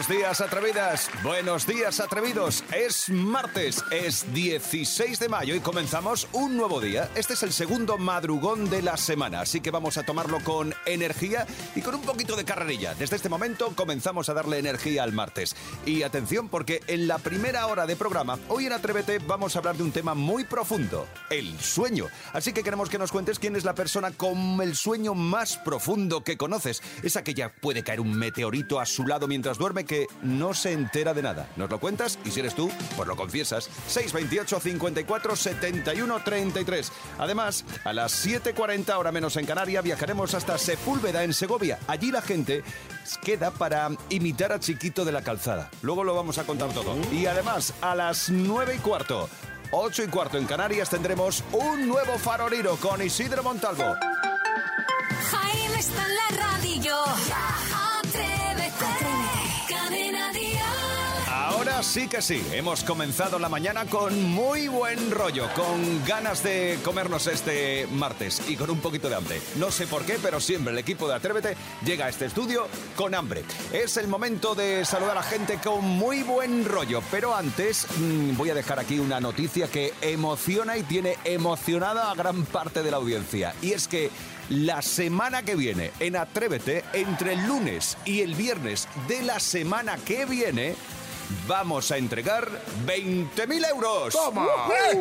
Buenos días, atrevidas. Buenos días, atrevidos. Es martes, es 16 de mayo y comenzamos un nuevo día. Este es el segundo madrugón de la semana, así que vamos a tomarlo con energía y con un poquito de carrerilla. Desde este momento comenzamos a darle energía al martes. Y atención, porque en la primera hora de programa, hoy en Atrévete vamos a hablar de un tema muy profundo: el sueño. Así que queremos que nos cuentes quién es la persona con el sueño más profundo que conoces. Esa que ya puede caer un meteorito a su lado mientras duerme que no se entera de nada. ¿Nos lo cuentas? Y si eres tú, pues lo confiesas. 628 54 71 33. Además, a las 7.40 hora menos en Canarias viajaremos hasta Sepúlveda en Segovia. Allí la gente queda para imitar a Chiquito de la Calzada. Luego lo vamos a contar todo. Y además, a las 9 y cuarto, 8 y cuarto en Canarias tendremos un nuevo faroliro con Isidro Montalvo. Jaime está en la radio. Sí que sí, hemos comenzado la mañana con muy buen rollo, con ganas de comernos este martes y con un poquito de hambre. No sé por qué, pero siempre el equipo de Atrévete llega a este estudio con hambre. Es el momento de saludar a gente con muy buen rollo, pero antes mm, voy a dejar aquí una noticia que emociona y tiene emocionada a gran parte de la audiencia. Y es que la semana que viene en Atrévete, entre el lunes y el viernes de la semana que viene, vamos a entregar 20.000 euros. ¡Toma!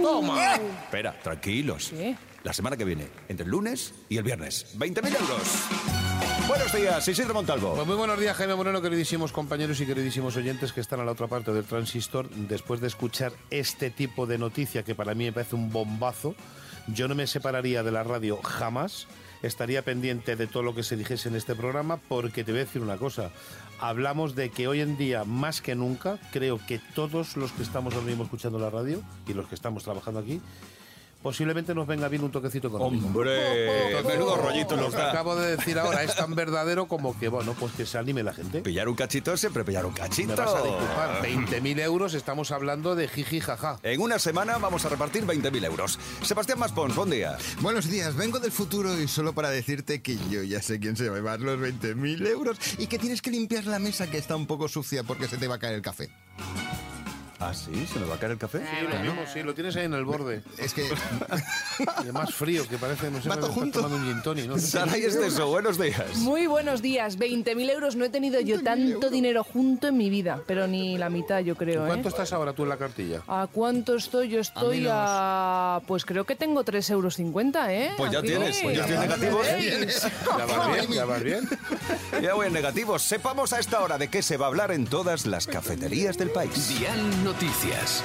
¡Toma! Espera, tranquilos. La semana que viene, entre el lunes y el viernes, 20.000 euros. Buenos días, Isidro Montalvo. Pues muy buenos días, Jaime Moreno, queridísimos compañeros y queridísimos oyentes que están a la otra parte del transistor. Después de escuchar este tipo de noticia, que para mí me parece un bombazo, yo no me separaría de la radio jamás. Estaría pendiente de todo lo que se dijese en este programa, porque te voy a decir una cosa. Hablamos de que hoy en día, más que nunca, creo que todos los que estamos ahora mismo escuchando la radio y los que estamos trabajando aquí, posiblemente nos venga bien un toquecito económico. Hombre, menudo rollito Lo nos que da. acabo de decir ahora es tan verdadero como que, bueno, pues que se anime la gente. Pillar un cachito es siempre pillar un cachito. Me vas a disculpar, 20.000 euros, estamos hablando de jiji jaja. En una semana vamos a repartir 20.000 euros. Sebastián Maspons, buen día. Buenos días, vengo del futuro y solo para decirte que yo ya sé quién se va a llevar los 20.000 euros y que tienes que limpiar la mesa que está un poco sucia porque se te va a caer el café. ¿Ah, sí? ¿Se me va a caer el café? Sí, lo mismo, sí, lo tienes ahí en el borde. Es que Y más frío, que parece, no sé, estás junto. tomando un gin tonic, ¿no? Saray Esteso, buenos días. Muy buenos días. 20.000 euros. No he tenido yo tanto dinero junto en mi vida, pero ni la mitad, yo creo. ¿eh? ¿Cuánto estás ahora tú en la cartilla? ¿A cuánto estoy? Yo estoy a. Pues creo que tengo 3,50 euros, ¿eh? Pues ya Aquí. tienes, pues ya tienes negativos. ¿Ya vas bien? ¿Ya vas bien? Ya voy en negativos. Sepamos a esta hora de qué se va a hablar en todas las cafeterías del país. Noticias.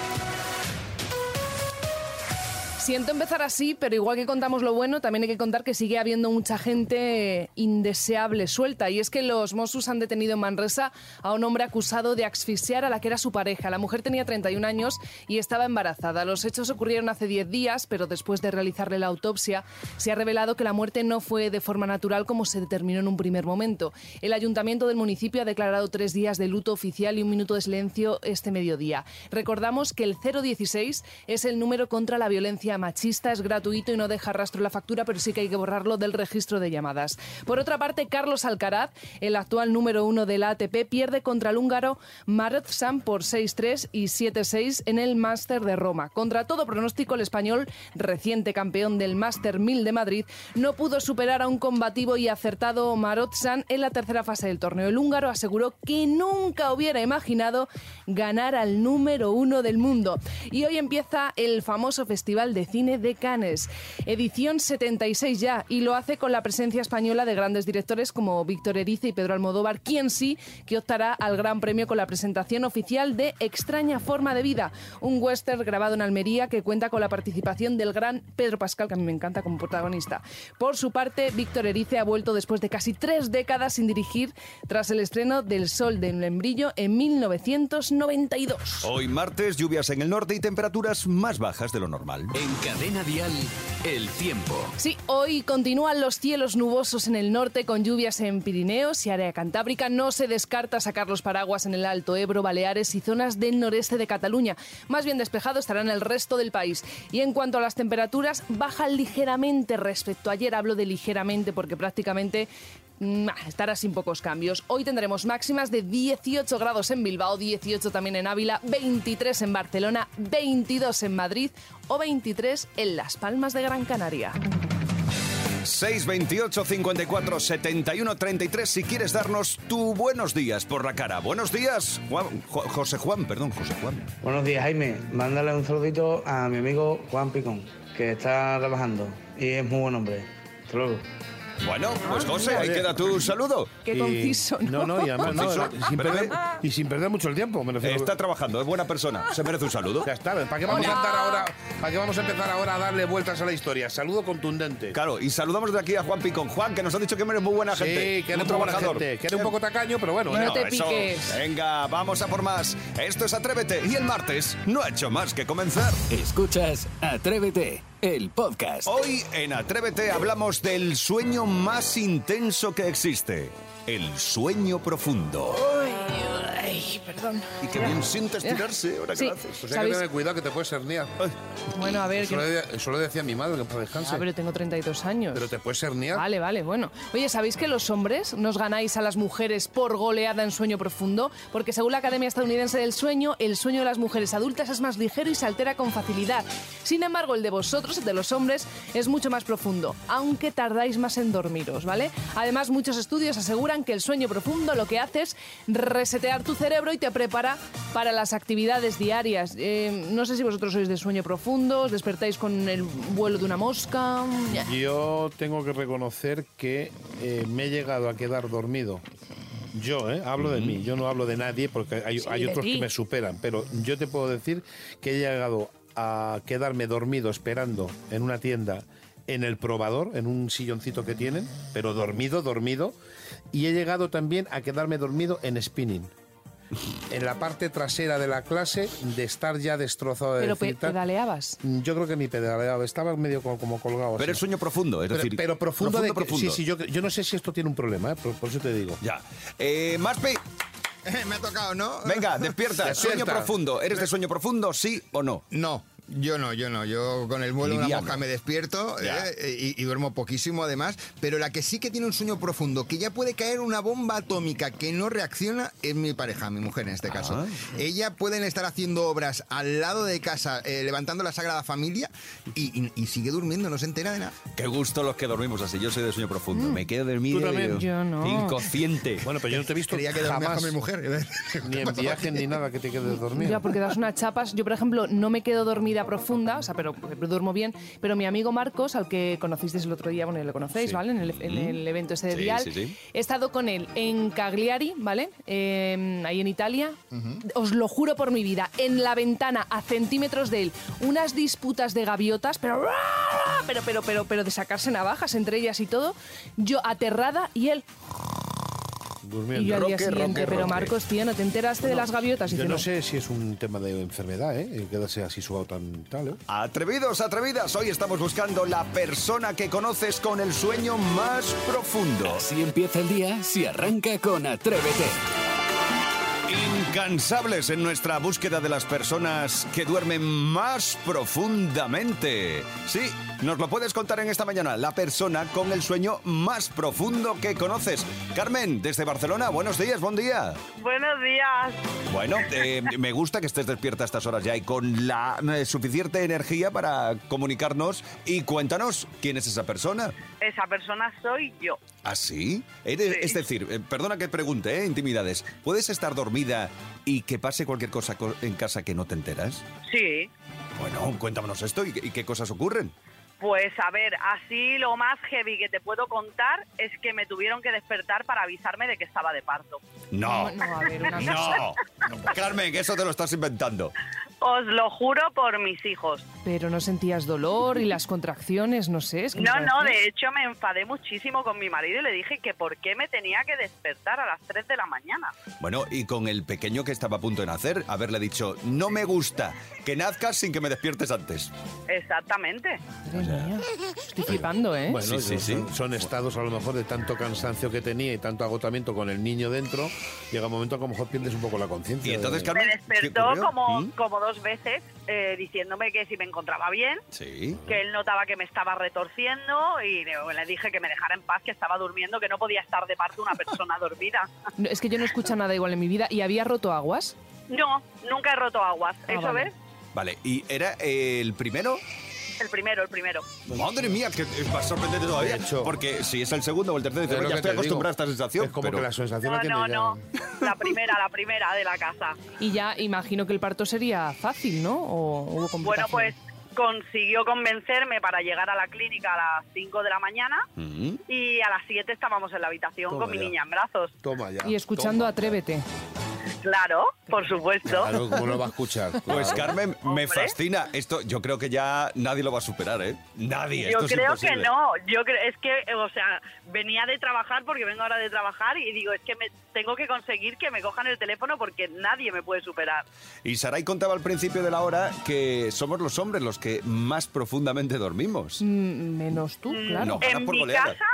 Siento empezar así, pero igual que contamos lo bueno, también hay que contar que sigue habiendo mucha gente indeseable suelta. Y es que los Mossos han detenido en Manresa a un hombre acusado de asfixiar a la que era su pareja. La mujer tenía 31 años y estaba embarazada. Los hechos ocurrieron hace 10 días, pero después de realizarle la autopsia, se ha revelado que la muerte no fue de forma natural como se determinó en un primer momento. El ayuntamiento del municipio ha declarado tres días de luto oficial y un minuto de silencio este mediodía. Recordamos que el 016 es el número contra la violencia machista, es gratuito y no deja rastro en la factura, pero sí que hay que borrarlo del registro de llamadas. Por otra parte, Carlos Alcaraz, el actual número uno de la ATP, pierde contra el húngaro Marozsan por 6-3 y 7-6 en el Máster de Roma. Contra todo pronóstico, el español, reciente campeón del Máster 1000 de Madrid, no pudo superar a un combativo y acertado Marozsan en la tercera fase del torneo. El húngaro aseguró que nunca hubiera imaginado ganar al número uno del mundo. Y hoy empieza el famoso Festival de Cine de Cannes, edición 76 ya, y lo hace con la presencia española de grandes directores como Víctor Erice y Pedro Almodóvar, quien sí que optará al Gran Premio con la presentación oficial de Extraña Forma de Vida, un western grabado en Almería que cuenta con la participación del gran Pedro Pascal, que a mí me encanta como protagonista. Por su parte, Víctor Erice ha vuelto después de casi tres décadas sin dirigir tras el estreno del Sol del Membrillo en 1992. Hoy martes, lluvias en el norte y temperaturas más bajas de lo normal. En Cadena Dial, el tiempo. Sí, hoy continúan los cielos nubosos en el norte con lluvias en Pirineos y área cantábrica. No se descarta sacar los paraguas en el Alto Ebro, Baleares y zonas del noreste de Cataluña. Más bien despejado estará en el resto del país. Y en cuanto a las temperaturas, bajan ligeramente respecto a ayer. Hablo de ligeramente porque prácticamente estará sin pocos cambios. Hoy tendremos máximas de 18 grados en Bilbao, 18 también en Ávila, 23 en Barcelona, 22 en Madrid o 23 en Las Palmas de Gran Canaria. 628 54 71 33 si quieres darnos tu buenos días por la cara. Buenos días, Juan- Jo- José Juan, perdón, José Juan. Buenos días, Jaime. Mándale un saludito a mi amigo Juan Picón, que está trabajando y es muy buen hombre. Hasta luego. Bueno, pues José, ahí queda tu saludo. Qué Y- conciso, ¿no? No, no, y además, no, Conciso. sin perder, y sin perder mucho el tiempo. Me refiero. Está trabajando, es buena persona, se merece un saludo. Ya está, ¿para qué vamos a andar ahora? ¿Para qué vamos a empezar ahora a darle vueltas a la historia? Saludo contundente. Claro, y saludamos de aquí a Juan Picón. Juan, que nos ha dicho que eres muy buena Sí, gente. que muy eres muy buena trabajador. gente, que eres un poco tacaño, pero bueno. No te eso. piques. Venga, vamos a por más. Esto es Atrévete y el martes no ha hecho más que comenzar. Escuchas Atrévete, el podcast. Hoy en Atrévete hablamos del sueño más intenso que existe. El sueño profundo. Ay, perdón. Y que bien sientes tirarse ahora que Sí. lo haces. Pues hay que ¿Sabéis? tener cuidado que te puedes herniar. Bueno, a ver, Eso, que... le, eso le decía mi madre, que para descanse. Ah, pero tengo 32 años. Pero te puedes herniar. Vale, vale, bueno. Oye, ¿sabéis que los hombres nos ganáis a las mujeres por goleada en sueño profundo? Porque según la Academia Estadounidense del Sueño, el sueño de las mujeres adultas es más ligero y se altera con facilidad. Sin embargo, el de vosotros, el de los hombres, es mucho más profundo, aunque tardáis más en dormiros, ¿vale? Además, muchos estudios aseguran que el sueño profundo lo que hace es resetear tu cerebro y te prepara para las actividades diarias. Eh, no sé si vosotros sois de sueño profundo, os despertáis con el vuelo de una mosca. Yo tengo que reconocer que eh, me he llegado a quedar dormido. Yo, ¿eh? Hablo de mí, yo no hablo de nadie porque hay, Sí, hay de otros ti. que me superan, pero yo te puedo decir que he llegado a quedarme dormido esperando en una tienda en el probador, en un silloncito que tienen, pero dormido, dormido, y he llegado también a quedarme dormido en spinning. En la parte trasera de la clase, de estar ya destrozado de Pero pedaleabas. Yo creo que ni pedaleaba, estaba medio como, como colgado. Pero así. es sueño profundo, es Pero, decir. pero profundo, de que- profundo. Sí, sí, yo, yo no sé si esto tiene un problema, ¿eh? por, por eso te digo. Ya. Eh, Maspi, Me ha tocado, ¿no? venga, despierta. Despierta. Sueño profundo. ¿Eres de sueño profundo, sí o no? No. Yo no, yo no. Yo con el vuelo de una mosca me despierto Ya. eh, y, y duermo poquísimo además. Pero la que sí que tiene un sueño profundo, que ya puede caer una bomba atómica que no reacciona, es mi pareja, mi mujer en este caso. Ah. Ella pueden estar haciendo obras al lado de casa, eh, levantando la Sagrada Familia y, y- y sigue durmiendo, no se entera de nada. Qué gusto los que dormimos así. Yo soy de sueño profundo. Me quedo dormido. ¿Tú también? Mm. Yo no. Inconsciente. Bueno, pero yo no te he visto Creía que jamás, con mi mujer. ni en viaje ni nada que te quedes dormido. Ya, porque das unas chapas. Yo, por ejemplo, no me quedo dormida profunda, o sea, pero, pero duermo bien. Pero mi amigo Marcos, al que conocisteis el otro día, bueno, lo conocéis, ¿vale? En el, en el evento ese de Sí, Dial. sí, sí. He estado con él en Cagliari, ¿vale? Eh, ahí en Italia. Os lo juro por mi vida. En la ventana, a centímetros de él, unas disputas de gaviotas, pero. Pero, pero, pero, pero de sacarse navajas entre ellas y todo. Yo aterrada y él. Durmiendo. Y yo al día Roque, siguiente, roque, pero roque. Marcos, tío, ¿no te enteraste de las gaviotas? Y Yo dice, no sé si es un tema de enfermedad, ¿eh? El Quedarse así suave tan tal, ¿eh? Atrevidos, atrevidas, hoy estamos buscando la persona que conoces con el sueño más profundo. Así empieza el día si arranca con Atrévete. Incansables en nuestra búsqueda de las personas que duermen más profundamente. Sí, nos lo puedes contar en esta mañana, la persona con el sueño más profundo que conoces. Carmen, desde Barcelona, buenos días, buen día. Buenos días. Bueno, eh, me gusta que estés despierta a estas horas ya y con la eh, suficiente energía para comunicarnos y cuéntanos quién es esa persona. Esa persona soy yo. ¿Ah, sí? Eres- Sí. Es decir, eh, perdona que pregunte, ¿eh? Intimidades. ¿Puedes estar dormida y que pase cualquier cosa co- en casa que no te enteras? Sí. Bueno, cuéntanos esto y, y qué cosas ocurren. Pues a ver, así lo más heavy que te puedo contar es que me tuvieron que despertar para avisarme de que estaba de parto. No. No, no, a ver, una No. Carmen, que eso te lo estás inventando. Os lo juro por mis hijos. Pero no sentías dolor y las contracciones, no sé. Es que No, no, de hecho me enfadé muchísimo con mi marido y le dije que por qué me tenía que despertar a las 3 de la mañana. Bueno, y con el pequeño que estaba a punto de nacer, haberle dicho, no me gusta que nazcas sin que me despiertes antes. Exactamente. Estoy flipando, ¿eh? Bueno, Sí, sí, sí. Son, son estados a lo mejor de tanto cansancio que tenía y tanto agotamiento con el niño dentro, llega un momento que a lo mejor pierdes un poco la conciencia. Y entonces, de- Carmen, Me ¿qué despertó como, ¿Mm? como dos veces eh, diciéndome que si me encontraba bien, Sí. que él notaba que me estaba retorciendo y le, le dije que me dejara en paz, que estaba durmiendo, que no podía estar de parte una persona dormida. No, Es que yo no escucho nada igual en mi vida. ¿Y había roto aguas? No, nunca he roto aguas. Ah, ¿Eso vale. ves? Vale, ¿y era el primero? El primero, el primero. Madre mía, que es más sorprendente todavía. De hecho- porque si es el segundo o el tercero, dice, Es lo ya estoy acostumbrado a esta sensación. Es como pero... que la sensación No, la tiene no, ya. no. La primera, la primera de la casa. Y ya imagino que el parto sería fácil, ¿no? ¿O hubo Bueno, pues consiguió convencerme para llegar a la clínica a las 5 de la mañana y a las 7 estábamos en la habitación Toma con mi niña en brazos. Toma ya. Y escuchando toma. Atrévete. Claro, por supuesto. Claro, ¿cómo no va a escuchar? Pues. Carmen, me Hombre. fascina. Esto yo creo que ya nadie lo va a superar, ¿eh? Nadie. Yo esto es creo que no, yo creo, es que, o sea, venía de trabajar porque vengo ahora de trabajar y digo, es que me tengo que conseguir que me cojan el teléfono porque nadie me puede superar. Y Saray contaba al principio de la hora que somos los hombres los que más profundamente dormimos. Mm, Menos tú, claro. No. En por mi goleada. casa,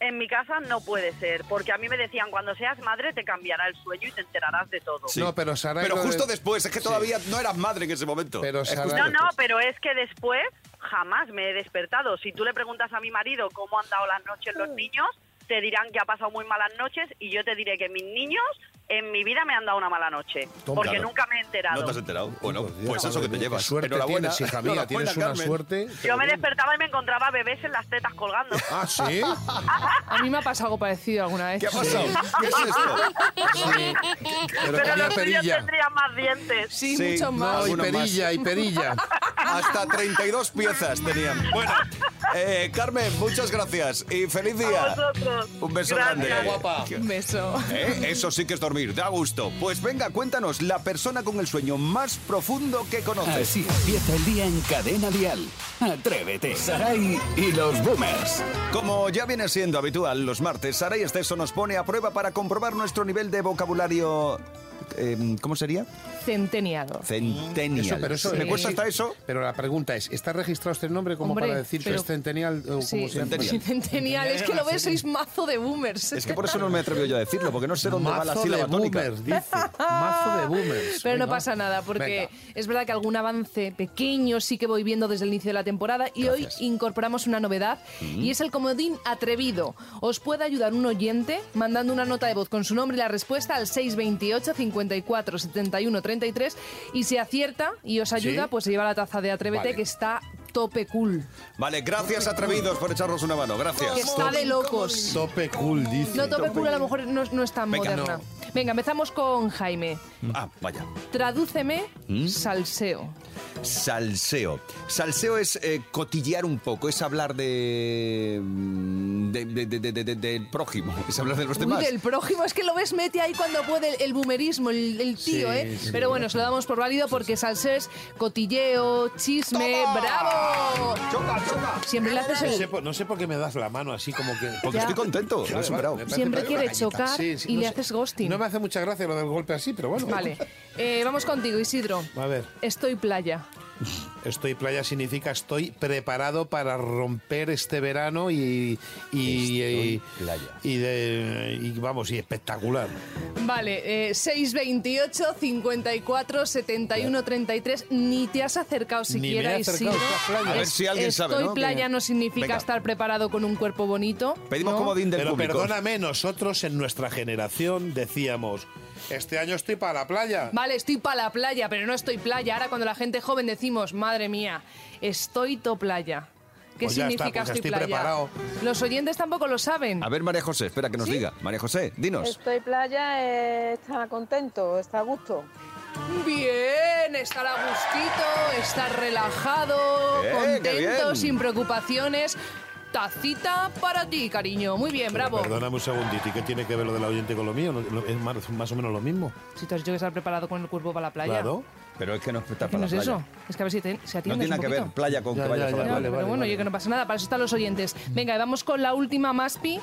en mi casa no puede ser, porque a mí me decían, cuando seas madre te cambiará el sueño y te enterarás de todo. Sí. No, pero Saray Pero de- justo después, es que todavía no eras madre en ese momento. Pero No, no, pero es que después jamás me he despertado. Si tú le preguntas a mi marido cómo han dado las noches los niños, te dirán que ha pasado muy malas noches y yo te diré que mis niños en mi vida me han dado una mala noche, Toma. porque Claro. nunca me he enterado. No te has enterado. Bueno, pues eso que te llevas. suerte Enhorabuena. tienes, hija mía, Enhorabuena, tienes una Carmen. suerte. Yo me despertaba y me encontraba bebés en las tetas colgando. Ah, ¿sí? A mí me ha pasado algo parecido alguna vez. ¿Qué ha pasado? ¿Qué es esto? Pero, Pero tenía los perilla. tendrían más dientes. Sí, Sí, mucho no, más. No, y perilla, y perilla. Hasta 32 piezas tenían. Bueno, eh, Carmen, muchas gracias y feliz día. A vosotros. Un beso Gracias. grande. Guapa. Un beso. ¿Eh? Eso sí que es dormir, da gusto. Pues venga, cuéntanos, la persona con el sueño más profundo que conoces. Así empieza el día en Cadena Dial. Atrévete, Saray y los Boomers. Como ya viene siendo habitual, los martes, Sara y Esteso nos pone a prueba para comprobar nuestro nivel de vocabulario. Eh, ¿Cómo sería? Centeniado. Centennial. Eso, pero eso- ¿Me Sí. cuesta hasta eso? Pero la pregunta es, ¿está registrado este nombre como Hombre, para decir que es centennial o Sí, como. Centenial. Es que lo ves, sois mazo de boomers. Es que por eso no me atrevo yo a decirlo, porque no sé dónde va la Mazo de sílaba tónica. boomers, dice. Mazo de boomers. Pero no pasa nada, porque Venga. es verdad que algún avance pequeño sí que voy viendo desde el inicio de la temporada y hoy incorporamos una novedad y es el comodín atrevido. Os puede ayudar un oyente mandando una nota de voz con su nombre y la respuesta al 628 54 71 33 y si acierta y os ayuda, ¿Sí? pues se lleva la taza de Atrévete Vale. que está tope cool. Vale, gracias atrevidos por echarnos una mano, Que gracias. está de locos. Tope cool, dice. No, tope cool a lo mejor no, no es tan Venga, moderna. no. Venga, empezamos con Jaime. Ah, vaya. Tradúceme ¿Mm? salseo. Salseo. Salseo es eh, cotillear un poco, es hablar de, mm, de- de- de- de- de- del prójimo, es hablar de los Uy, demás. del prójimo, es que lo ves mete ahí cuando puede el, el boomerismo, el, el tío, Sí, ¿eh? sí. Pero bueno, se lo damos por válido porque salseo es cotilleo, chisme, ¡bravo! Choca, choca. Siempre le haces No sé, el... por, no sé por qué me das la mano así como que... Porque Ya. estoy contento, lo he superado. Siempre quiere chocar y no le sé. haces ghosting. No me hace mucha gracia lo del golpe así, pero bueno. Vale, Eh, vamos contigo, Isidro. A ver, Estoy playa. Estoy playa significa estoy preparado para romper este verano y... y, y, playa. y de- y vamos, y espectacular. Vale, eh, 628 54 71 33. Ni te has acercado Ni me siquiera, he acercado, Isidro. está playa. A ver si alguien Estoy sabe, ¿no? playa no significa Venga. estar preparado con un cuerpo bonito. Pedimos ¿no? comodín del Pero público. perdóname, nosotros en nuestra generación decíamos, este año estoy para la playa. Vale, estoy para la playa, pero no estoy playa. Ahora cuando la gente joven decimos, madre mía, estoy to playa. ¿Qué Pues ya está, significa pues estoy, estoy playa? preparado. Los oyentes tampoco lo saben. A ver, María José, espera que nos diga. María José, dinos. Estoy playa, eh, está contento, está a gusto. Bien, estar a gustito, estar relajado, Bien, contento, sin preocupaciones. Tacita para ti, cariño. Muy bien, bravo. Perdóname un segundito, ¿y qué tiene que ver lo del oyente con lo mío? ¿No- no- ¿Es más, más o menos lo mismo? Si tú has dicho que estar preparado con el cuerpo para la playa. Claro. Pero es que no está ¿Qué para no la es playa. eso? Es que a ver si, te- si No atiendes tiene nada un que ver poquito. playa con Ya, que vayas ya, a la ya, Ya, playa. vale, pero vale, bueno, vale. oye, que no pasa nada, para eso están los oyentes. Venga, y vamos con la última Maspi.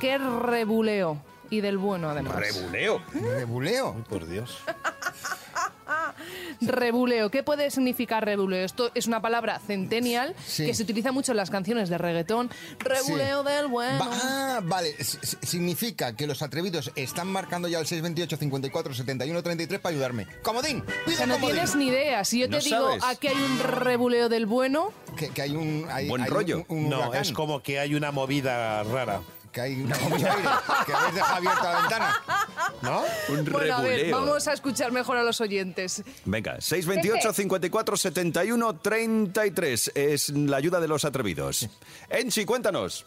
¿Qué rebuleo? Y del bueno, además. Rebuleo. Rebuleo. Ay, por Dios. Rebuleo. ¿Qué puede significar rebuleo? Esto es una palabra centennial Sí. que se utiliza mucho en las canciones de reggaetón. Rebuleo Sí. del bueno. Va- ah, vale. S- significa que los atrevidos están marcando ya el 628 54 71 33 para ayudarme. ¡Comodín! O ¡Pido sea, no comodín! tienes ni idea. Si yo te No digo sabes. aquí hay un rebuleo del bueno, Que, que hay un. Hay, Buen hay rollo. Un, un No, huracán, es como que hay una movida rara. Que hay una comida aire, que habéis dejado abierta la ventana. ¿No? Un bueno, a ver, vamos a escuchar mejor a los oyentes. Venga, 628 54 71 33 es la ayuda de los atrevidos. Enchi, cuéntanos.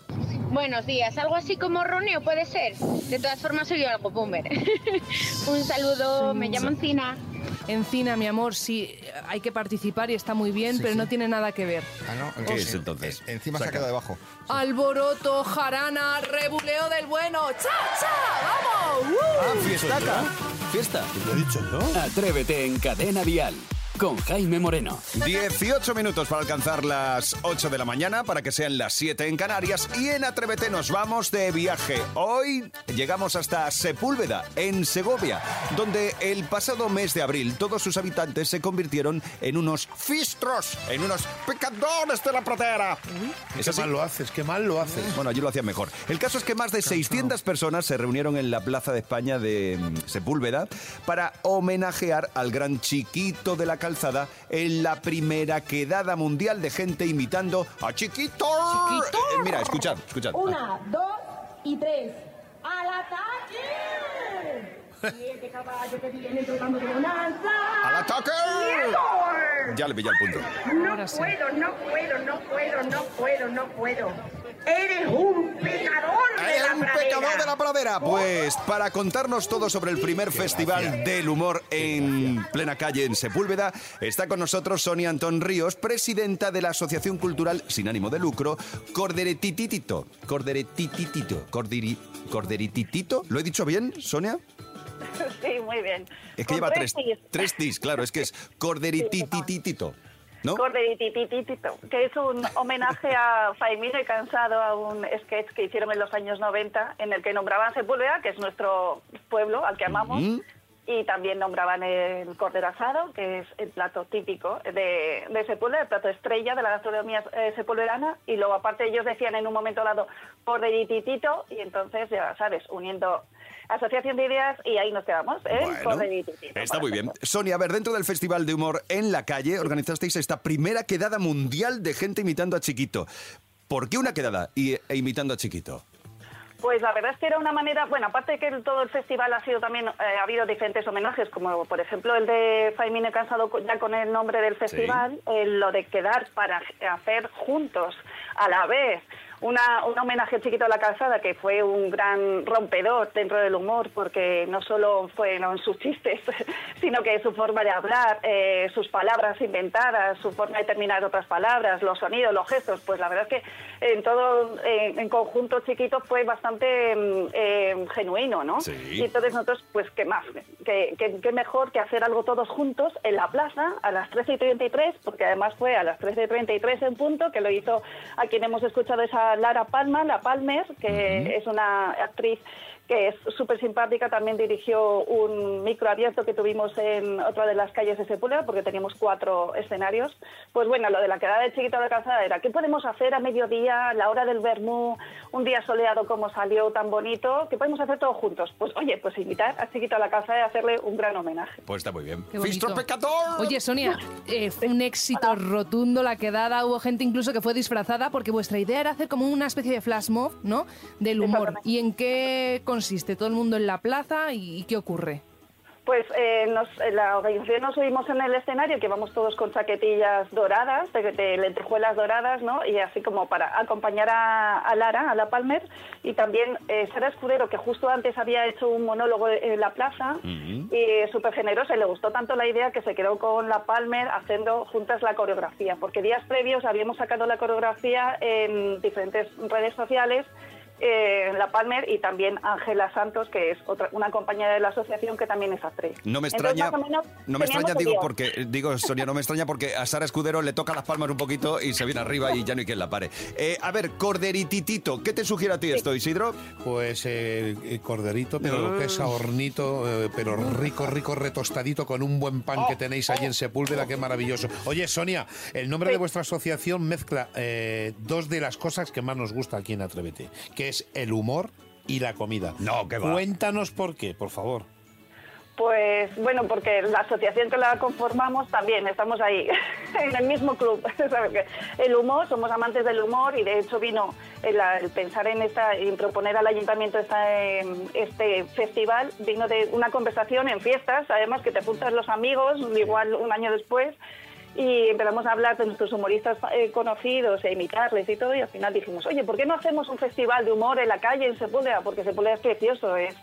Buenos días, algo así como roneo puede ser. De todas formas soy yo algo boomer. Un saludo, me llamo Encina. Encina, mi amor, sí, hay que participar y está muy bien, Sí, pero sí. no tiene nada que ver. Ah, no. ¿Qué eh, es entonces? eh, encima se Saca. ha quedado debajo. Alboroto, jarana, rebuleo del bueno. ¡Cha, cha! ¡Vamos! ¡Uh! Ah, fiestaca. Fiesta. Lo he dicho yo. Atrévete en Cadena Dial con Jaime Moreno. 18 minutos para alcanzar las 8 de la mañana, para que sean las 7 en Canarias. Y en Atrévete nos vamos de viaje. Hoy llegamos hasta Sepúlveda, en Segovia, donde el pasado mes de abril todos sus habitantes se convirtieron en unos fistros, en unos pecadores de la pradera. ¿Es Qué así? mal lo haces, qué mal lo haces. Bueno, allí lo hacían mejor. El caso es que más de 600 personas se reunieron en la Plaza de España de mm, Sepúlveda para homenajear al gran chiquito de la calzada en la primera quedada mundial de gente imitando a Chiquito. ¿Chiquito? Eh, mira, escuchad, escuchad. Una, dos y tres. ¡Al ataque! Siete caballos que vienen tocando de bonanza. ¡Al ataque! Ya le pillé el punto. No Ahora sí. puedo, no puedo, no puedo, no puedo, no puedo. Eres un pecador pecador de la pradera! Pues para contarnos todo sobre el primer festival del humor en plena calle en Sepúlveda, está con nosotros Sonia Antón Ríos, presidenta de la Asociación Cultural Sin Ánimo de Lucro, Corderetititito. Corderetititito. Cordiri, Corderititito. ¿Lo he dicho bien, Sonia? Sí, muy bien. Es que Con lleva tres, tis. tres tis, claro, es que es Corderitititito. ¿No? Corderitititito, que es un homenaje a Faimino y Cansado, a un sketch que hicieron en los años 90, en el que nombraban Sepúlveda, que es nuestro pueblo al que amamos, y también nombraban el cordero asado, que es el plato típico de, de Sepúlveda, el plato estrella de la gastronomía eh, sepulverana, y luego aparte ellos decían en un momento dado corderititito, y entonces ya sabes, uniendo asociación de ideas, y ahí nos quedamos, ¿eh? Bueno, está muy bien. Sonia, a ver, dentro del Festival de Humor en la calle organizasteis esta primera quedada mundial de gente imitando a Chiquito. ¿Por qué una quedada y, e imitando a Chiquito? Pues la verdad es que era una manera, bueno, aparte de que el- todo el festival ha sido también, eh, ha habido diferentes homenajes, como por ejemplo el de Faimine Cansado ya con el nombre del festival, eh, lo de quedar para hacer juntos a la vez una, un homenaje chiquito a la calzada que fue un gran rompedor dentro del humor porque no solo fueron sus chistes, sino que su forma de hablar, eh, sus palabras inventadas, su forma de terminar otras palabras, los sonidos, los gestos, pues la verdad es que en todo, eh, en conjunto chiquito fue bastante mm, eh, genuino, ¿no? Sí. Y entonces nosotros, pues qué más, qué, qué- qué mejor que hacer algo todos juntos en la plaza a las 13 y 33, porque además fue a las 13 y 33 en punto, que lo hizo a quien hemos escuchado esa Lara Palma, la Palmer, que es una actriz que es súper simpática, también dirigió un micro abierto que tuvimos en otra de las calles de Sepúlveda, porque teníamos cuatro escenarios. Pues bueno, lo de la quedada de Chiquito de la Calzada era, ¿qué podemos hacer a mediodía, a la hora del vermú, un día soleado como salió, tan bonito? ¿Qué podemos hacer todos juntos? Pues oye, pues invitar a Chiquito a la Calzada y hacerle un gran homenaje. Pues está muy bien. ¡Fistro pecador! Oye, Sonia, eh, fue un éxito rotundo la quedada. Hubo gente incluso que fue disfrazada porque vuestra idea era hacer como una especie de flash mob, ¿no? Del humor. ¿Y en qué consiste? ¿Todo el mundo en la plaza? ¿Y, y qué ocurre? Pues eh, nos, en la organización nos subimos en el escenario, que vamos todos con chaquetillas doradas, de, de lentejuelas doradas, ¿no? Y así como para acompañar a, a Lara, a la Palmer, y también eh, Sara Escudero, que justo antes había hecho un monólogo en la plaza, y súper generosa, y le gustó tanto la idea que se quedó con la Palmer haciendo juntas la coreografía, porque días previos habíamos sacado la coreografía en diferentes redes sociales, eh, La Palmer y también Ángela Santos, que es otra, una compañera de la asociación que también es actriz. No me extraña, menos, no me extraña, digo, porque, digo, Sonia, no me extraña porque a Sara Escudero le toca las palmas un poquito y se viene arriba y ya no hay quien la pare. Eh, a ver, Corderititito, ¿qué te sugiere a ti esto, Isidro? Pues eh, corderito, pero lo que es a hornito, eh, pero rico, rico, retostadito con un buen pan que tenéis allí en Sepúlveda, qué maravilloso. Oye, Sonia, el nombre de vuestra asociación mezcla eh, dos de las cosas que más nos gusta aquí en Atrévete, que es el humor y la comida. No, que va. Cuéntanos por qué, por favor. Pues bueno, porque la asociación que la conformamos también estamos ahí, en el mismo club. El humor, somos amantes del humor y de hecho vino el, el pensar en esta, en proponer al ayuntamiento esta, eh, este festival, vino de una conversación en fiestas, además que te juntas los amigos, igual un año después, y empezamos a hablar de nuestros humoristas eh, conocidos e imitarles y todo, y al final dijimos, oye, ¿por qué no hacemos un festival de humor en la calle en Sepúlveda? Porque Sepúlveda es precioso, es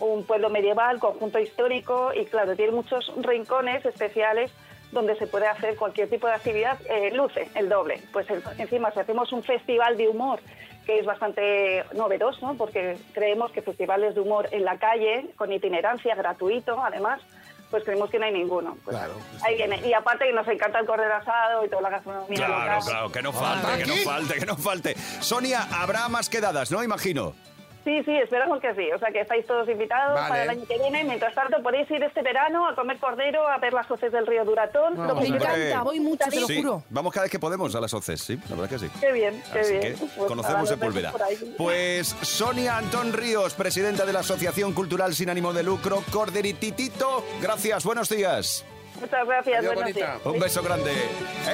un pueblo medieval, conjunto histórico, y claro, tiene muchos rincones especiales donde se puede hacer cualquier tipo de actividad, eh, luce el doble. Pues el- encima, si hacemos un festival de humor, que es bastante novedoso, porque creemos que festivales de humor en la calle, con itinerancia, gratuito, además, pues creemos que no hay ninguno. Pues ahí viene. Y aparte que nos encanta el cordero asado y toda la gastronomía Claro, local. claro, que no falte, que no falte, que no falte. Sonia, habrá más quedadas, ¿no? Imagino. Sí, sí, esperamos que sí. O sea, que estáis todos invitados Vale. para el año que viene. Mientras tanto, podéis ir este verano a comer cordero, a ver las hoces del río Duratón. lo que queráis. Sí, Vamos cada vez que podemos a las OCES, sí, la verdad que sí. Qué bien, qué Así bien. que Pues conocemos Sepúlveda. Pues Sonia Antón Ríos, presidenta de la Asociación Cultural Sin Ánimo de Lucro, Corderititito, gracias, buenos días. Muchas gracias, Adiós, días. Un beso grande.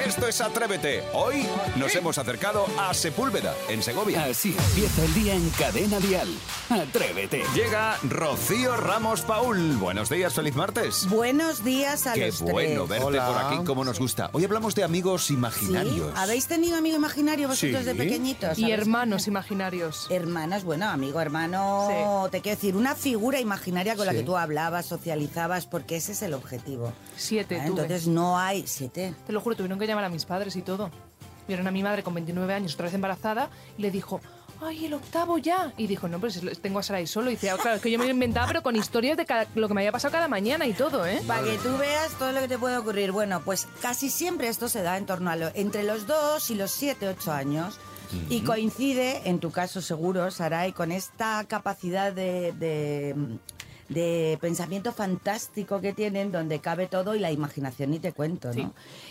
Esto es Atrévete. Hoy nos hemos acercado a Sepúlveda, en Segovia. Así empieza el día en Cadena Dial. Atrévete. Llega Rocío Ramos Paul. Buenos días, feliz martes. Buenos días a Qué los bueno tres. verte por aquí, como nos gusta. Hoy hablamos de amigos imaginarios. ¿Sí? ¿Habéis tenido amigo imaginario vosotros Sí. de pequeñitos? Y hermanos imaginarios. Hermanos, bueno, amigo, hermano, te quiero decir, una figura imaginaria con la Sí. que tú hablabas, socializabas, porque ese es el objetivo. Siete, Ah, tuve. Entonces no hay siete. Te lo juro, tuvieron que llamar a mis padres y todo. Vieron a mi madre con 29 años, otra vez embarazada, y le dijo, ¡ay, el octavo ya! Y dijo, no, pues tengo a Sarai solo. Y dice, "Ah, claro, es que yo me lo inventaba, pero con historias de cada- lo que me había pasado cada mañana y todo, ¿eh? Para que tú veas todo lo que te puede ocurrir. Bueno, pues casi siempre esto se da en torno a lo, entre los dos y los siete, ocho años. Y coincide, en tu caso seguro, Saray, con esta capacidad de, de, de pensamiento fantástico que tienen, donde cabe todo y la imaginación ni te cuento, ¿no? Sí.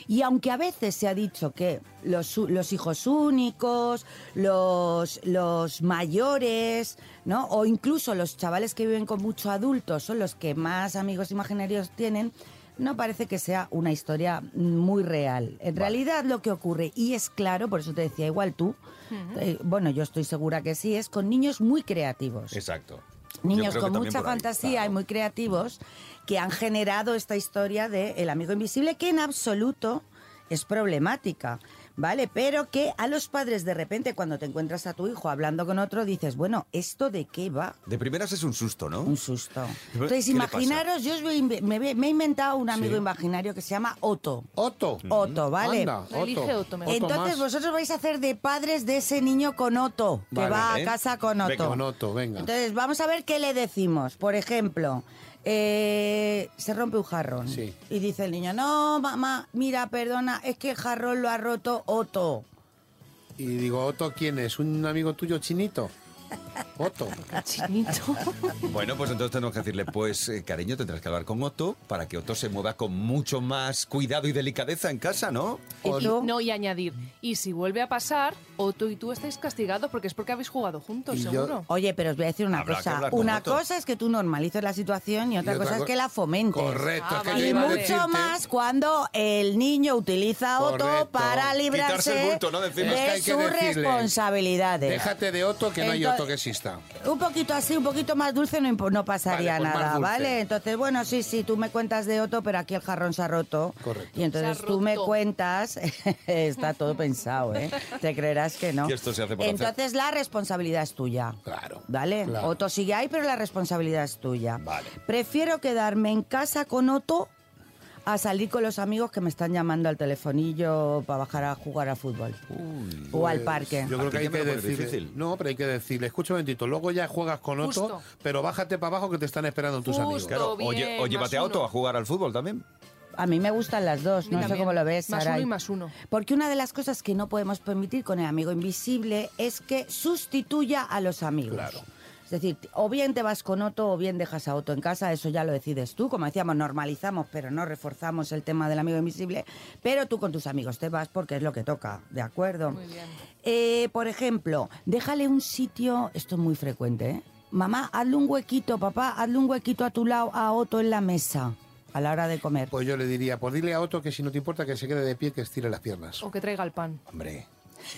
Y aunque a veces se ha dicho que los, los hijos únicos, los, los mayores, ¿no? O incluso los chavales que viven con muchos adultos son los que más amigos imaginarios tienen, no parece que sea una historia muy real. En realidad lo que ocurre, y es claro, por eso te decía igual tú, eh, bueno, yo estoy segura que sí, es con niños muy creativos. Exacto. Niños con mucha ahí, fantasía y muy creativos que han generado esta historia de El amigo invisible que en absoluto es problemática, ¿vale? Pero que a los padres de repente cuando te encuentras a tu hijo hablando con otro dices, bueno, ¿esto de qué va? De primeras es un susto, ¿no? Un susto. ¿Qué Entonces, imaginaros, yo os voy me, he inventado un amigo Sí. imaginario que se llama Otto. Otto. Otto, ¿vale? Anda, Elige Otto, mejor. Entonces Otto vosotros vais a hacer de padres de ese niño con Otto, que Vale. va ¿Eh? a casa con Otto. Venga, con Otto, venga. Entonces vamos a ver qué le decimos. Por ejemplo, eh, se rompe un jarrón. Sí. Y dice el niño, no, mamá, mira, perdona, es que el jarrón lo ha roto Otto. Y digo, Otto, ¿quién es? ¿Un amigo tuyo chinito? Otto. Chinito. Bueno, pues entonces tenemos que decirle, pues eh, cariño, tendrás que hablar con Otto para que Otto se mueva con mucho más cuidado y delicadeza en casa, ¿no? Y, no, y añadir, y si vuelve a pasar, Otto y tú estáis castigados porque es porque habéis jugado juntos, seguro. Oye, pero os voy a decir una Habrá que cosa. hablar con Una Otto. cosa es que tú normalices la situación y otra, Y otra cosa co- es que la fomentes. Correcto, Ah, es que vale, Y iba a vale. mucho más cuando el niño utiliza a Otto Correcto. para Quitarse librarse el bulto, ¿no? De encima. de Es que hay que sus decirle, responsabilidades. Déjate de Otto, que no hay Otto que exista. Un poquito así, un poquito más dulce no, no pasaría Vale, pues más nada. ¿vale? Entonces, bueno, sí, sí, tú me cuentas de Otto, pero aquí el jarrón se ha roto. Correcto. Y entonces tú me cuentas, está todo pensado, ¿eh? Te creerás que no. Que esto se hace por hacer. entonces la responsabilidad es tuya. Claro. ¿Vale? claro. Otto sigue ahí, pero la responsabilidad es tuya. Vale. Prefiero quedarme en casa con Otto a salir con los amigos que me están llamando al telefonillo para bajar a jugar a fútbol. o al Pues, parque. Yo creo que hay que difícil. No, pero hay que decirle, escucha un momentito, luego ya juegas con Justo. pero bájate para abajo que te están esperando tus Justo. amigos. Claro, o, bien, lle- o llévate a uno. a jugar al fútbol también. A mí me gustan las dos, no sé cómo lo ves, Más Saray. uno y más uno. Porque una de las cosas que no podemos permitir con el amigo invisible es que sustituya a los amigos. Claro. Es decir, o bien te vas con Otto o bien dejas a Otto en casa, eso ya lo decides tú. Como decíamos, normalizamos, pero no reforzamos el tema del amigo invisible. Pero tú con tus amigos te vas porque es lo que toca, ¿de acuerdo? Muy bien. Eh, por ejemplo, déjale un sitio, esto es muy frecuente, ¿eh? Mamá, hazle un huequito, papá, hazle un huequito a tu lado a Otto en la mesa a la hora de comer. Pues yo le diría, pues dile a Otto que si no te importa que se quede de pie, que estire las piernas. O que traiga el pan. Hombre,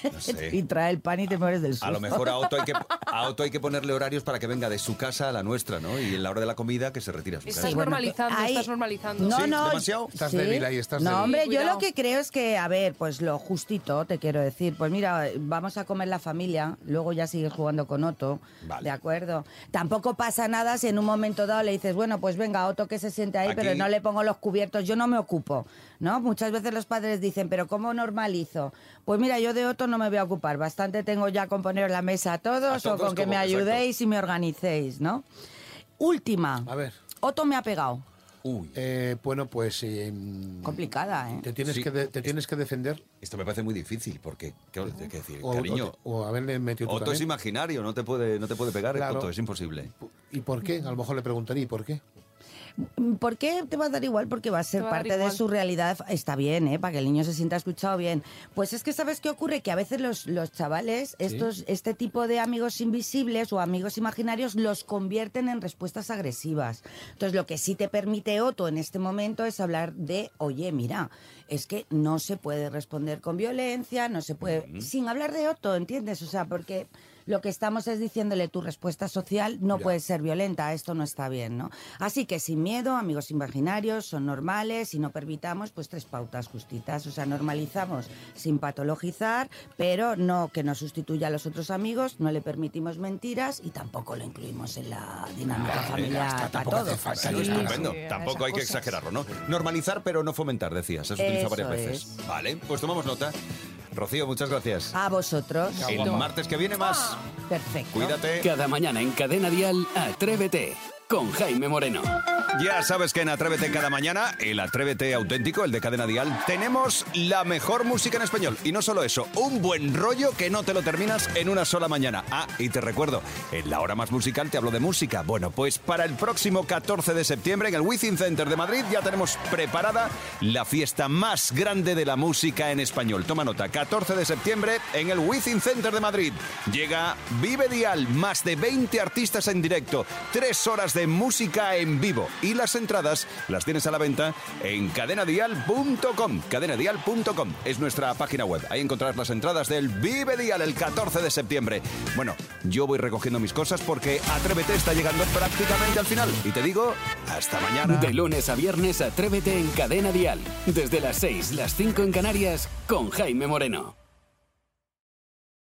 no Y trae el pan y te mueres del susto. A lo mejor a Otto, hay que, a Otto hay que ponerle horarios para que venga de su casa a la nuestra, ¿no? Y en la hora de la comida que se retire a su Estás casa. normalizando, ahí- estás normalizando. No, ¿Sí? no. ¿Demasiado? Estás débil ahí, estás No, débil. hombre, yo cuidado. lo que creo es que, a ver, pues lo justito, te quiero decir. Pues mira, vamos a comer la familia, luego ya sigues jugando con Otto, Vale. ¿de acuerdo? Tampoco pasa nada si en un momento dado le dices, bueno, pues venga, Otto que se siente ahí, Aquí- pero no le pongo los cubiertos, yo no me ocupo, ¿no? Muchas veces los padres dicen, pero ¿cómo normalizo? Pues mira, yo de Otto no me voy a ocupar, bastante tengo ya con poner la mesa a todos, A o con que me exacto. ayudéis y me organicéis, ¿no? Última, A ver. Otto me ha pegado. Uy, Eh, bueno, pues eh, Complicada, ¿eh? te tienes, Sí. que, de- te tienes que defender esto me parece muy difícil porque, ¿qué que decir? o, Cariño, o te- o haberle metido Otto es imaginario, no te puede, no te puede pegar, Claro. Otto, es imposible. ¿Y por qué? A lo mejor le preguntaría, ¿y por qué? ¿Por qué te va a dar igual? Porque va a ser va a parte de su realidad. Está bien, ¿eh? Para que el niño se sienta escuchado bien. Pues es que, ¿sabes qué ocurre? Que a veces los, los chavales, estos, este tipo de amigos invisibles o amigos imaginarios, los convierten en respuestas agresivas. Entonces, lo que sí te permite Otto en este momento es hablar de, oye, mira, es que no se puede responder con violencia, no se puede... Sin hablar de Otto, ¿entiendes? O sea, porque... Lo que estamos es diciéndole tu respuesta social no puede ser violenta, esto no está bien, ¿no? Así que sin miedo, amigos imaginarios, son normales y no permitamos pues tres pautas justitas, o sea, normalizamos sin patologizar, pero no que no sustituya a los otros amigos, no le permitimos mentiras y tampoco lo incluimos en la dinámica familiar para todo. Exacto, Sí, estupendo. sí, Tampoco hay que cosas. exagerarlo, ¿no? Normalizar, pero no fomentar, decías. Has utilizado Eso varias veces. es. Vale, pues tomamos nota. Rocío, muchas gracias. A vosotros. El martes que viene más. Perfecto. Cuídate. Cada mañana en Cadena Dial, Atrévete con Jaime Moreno. Ya sabes que en Atrévete cada mañana, el Atrévete auténtico, el de Cadena Dial, tenemos la mejor música en español. Y no solo eso, un buen rollo que no te lo terminas en una sola mañana. Ah, y te recuerdo, en la hora más musical te hablo de música. Bueno, pues para el próximo 14 de septiembre en el Within Center de Madrid ya tenemos preparada la fiesta más grande de la música en español. Toma nota, 14 de septiembre en el Within Center de Madrid. Llega Vive Dial, más de 20 artistas en directo, tres de música en vivo. Y las entradas las tienes a la venta en cadenadial.com. Cadenadial.com es nuestra página web. Ahí encontrarás las entradas del Vive Dial el 14 de septiembre. Bueno, yo voy recogiendo mis cosas porque Atrévete está llegando prácticamente al final. Y te digo, hasta mañana. De lunes a viernes, Atrévete en Cadena Dial. Desde las 6, las 5 en Canarias, con Jaime Moreno.